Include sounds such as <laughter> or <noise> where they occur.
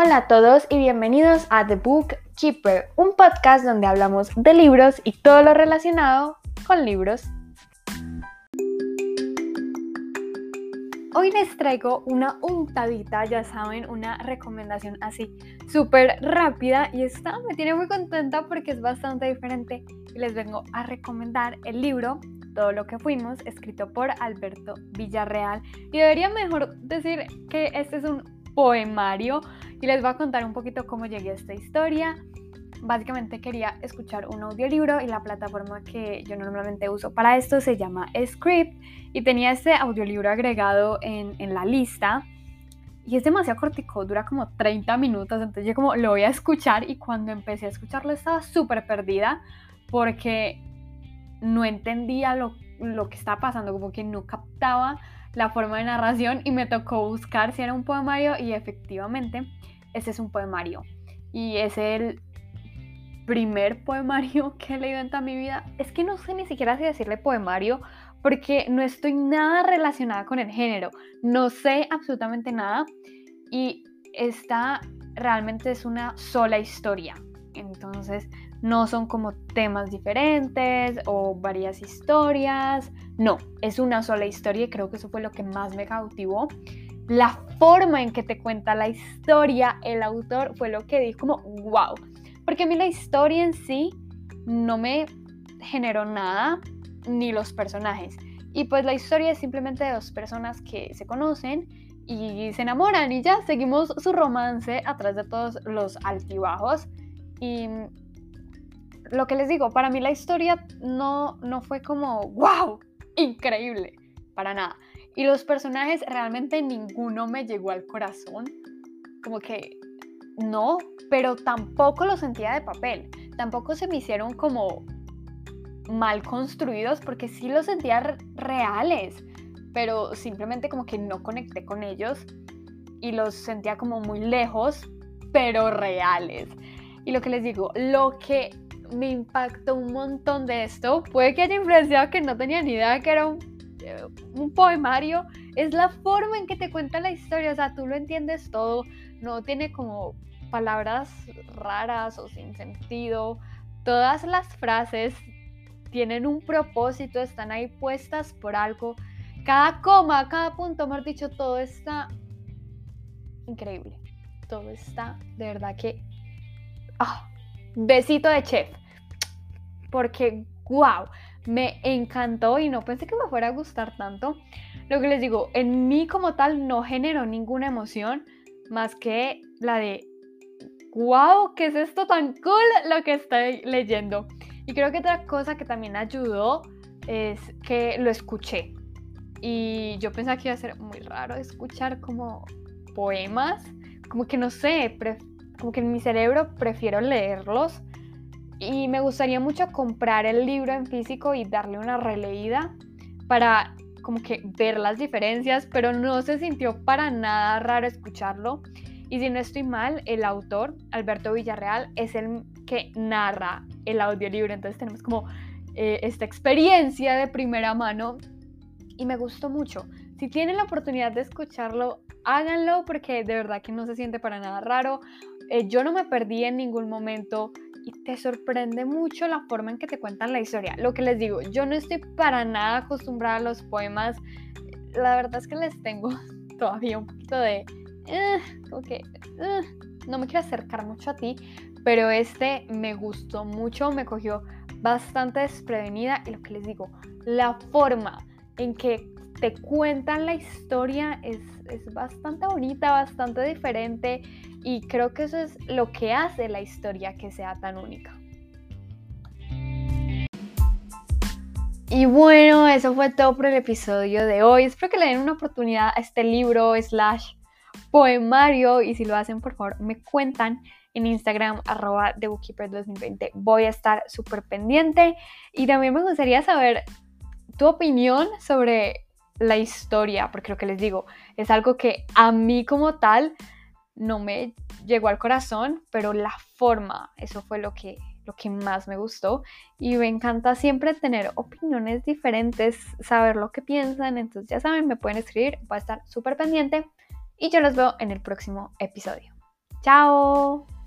Hola a todos y bienvenidos a The Book Keeper, un podcast donde hablamos de libros y todo lo relacionado con libros. Hoy les traigo una untadita, ya saben, una recomendación así súper rápida y esta me tiene muy contenta porque es bastante diferente y les vengo a recomendar el libro Todo lo que fuimos, escrito por Alberto Villarreal y debería mejor decir que este es un poemario y les voy a contar un poquito cómo llegué a esta historia. Básicamente quería escuchar un audiolibro y la plataforma que yo normalmente uso para esto se llama Script y tenía este audiolibro agregado en, en la lista y es demasiado cortico, dura como 30 minutos, entonces yo como lo voy a escuchar y cuando empecé a escucharlo estaba súper perdida porque no entendía lo, lo que estaba pasando, como que no captaba la forma de narración y me tocó buscar si era un poemario y efectivamente ese es un poemario. Y es el primer poemario <laughs> que he leído en toda mi vida. Es que no sé ni siquiera si decirle poemario porque no estoy nada relacionada con el género. No sé absolutamente nada y esta realmente es una sola historia. Entonces no son como temas diferentes o varias historias. No, es una sola historia y creo que eso fue lo que más me cautivó. La forma en que te cuenta la historia, el autor, fue lo que dijo como, wow. Porque a mí la historia en sí no me generó nada, ni los personajes. Y pues la historia es simplemente de dos personas que se conocen y se enamoran y ya seguimos su romance a través de todos los altibajos. Y lo que les digo, para mí la historia no, no fue como, wow, increíble, para nada. Y los personajes realmente ninguno me llegó al corazón. Como que no, pero tampoco lo sentía de papel. Tampoco se me hicieron como mal construidos porque sí los sentía reales, pero simplemente como que no conecté con ellos y los sentía como muy lejos, pero reales. Y lo que les digo, lo que me impactó un montón de esto, puede que haya influenciado que no tenía ni idea que era un, eh, poemario, es la forma en que te cuenta la historia, o sea, tú lo entiendes todo, no tiene como palabras raras o sin sentido, todas las frases tienen un propósito, están ahí puestas por algo, cada coma, cada punto, mejor dicho, todo está increíble, todo está de verdad que... Ah, besito de chef porque, wow, me encantó y no pensé que me fuera a gustar tanto. Lo que les digo, en mí como tal no generó ninguna emoción más que la de, wow, ¿qué es esto tan cool lo que estoy leyendo? Y creo que otra cosa que también ayudó es que lo escuché. Y yo pensaba que iba a ser muy raro escuchar como poemas, como que no sé, como que en mi cerebro prefiero leerlos y me gustaría mucho comprar el libro en físico y darle una releída para como que ver las diferencias, pero no se sintió para nada raro escucharlo. Y si no estoy mal, el autor, Alberto Villarreal, es el que narra el audiolibro. Entonces tenemos como eh, esta experiencia de primera mano y me gustó mucho. Si tienen la oportunidad de escucharlo, háganlo porque de verdad que no se siente para nada raro. Eh, yo no me perdí en ningún momento y te sorprende mucho la forma en que te cuentan la historia. Lo que les digo, yo no estoy para nada acostumbrada a los poemas. La verdad es que les tengo <laughs> todavía un poquito de... Eh, eh, no me quiero acercar mucho a ti, pero este me gustó mucho, me cogió bastante desprevenida y lo que les digo, la forma en que te cuentan la historia es, es bastante bonita, bastante diferente y creo que eso es lo que hace la historia que sea tan única. Y bueno, eso fue todo por el episodio de hoy. Espero que le den una oportunidad a este libro slash poemario y si lo hacen por favor me cuentan en Instagram arroba Bookkeeper 2020 voy a estar súper pendiente y también me gustaría saber tu opinión sobre la historia porque lo que les digo es algo que a mí como tal no me llegó al corazón, pero la forma, eso fue lo que, lo que más me gustó. Y me encanta siempre tener opiniones diferentes, saber lo que piensan. Entonces ya saben, me pueden escribir, voy a estar súper pendiente y yo los veo en el próximo episodio. Chao.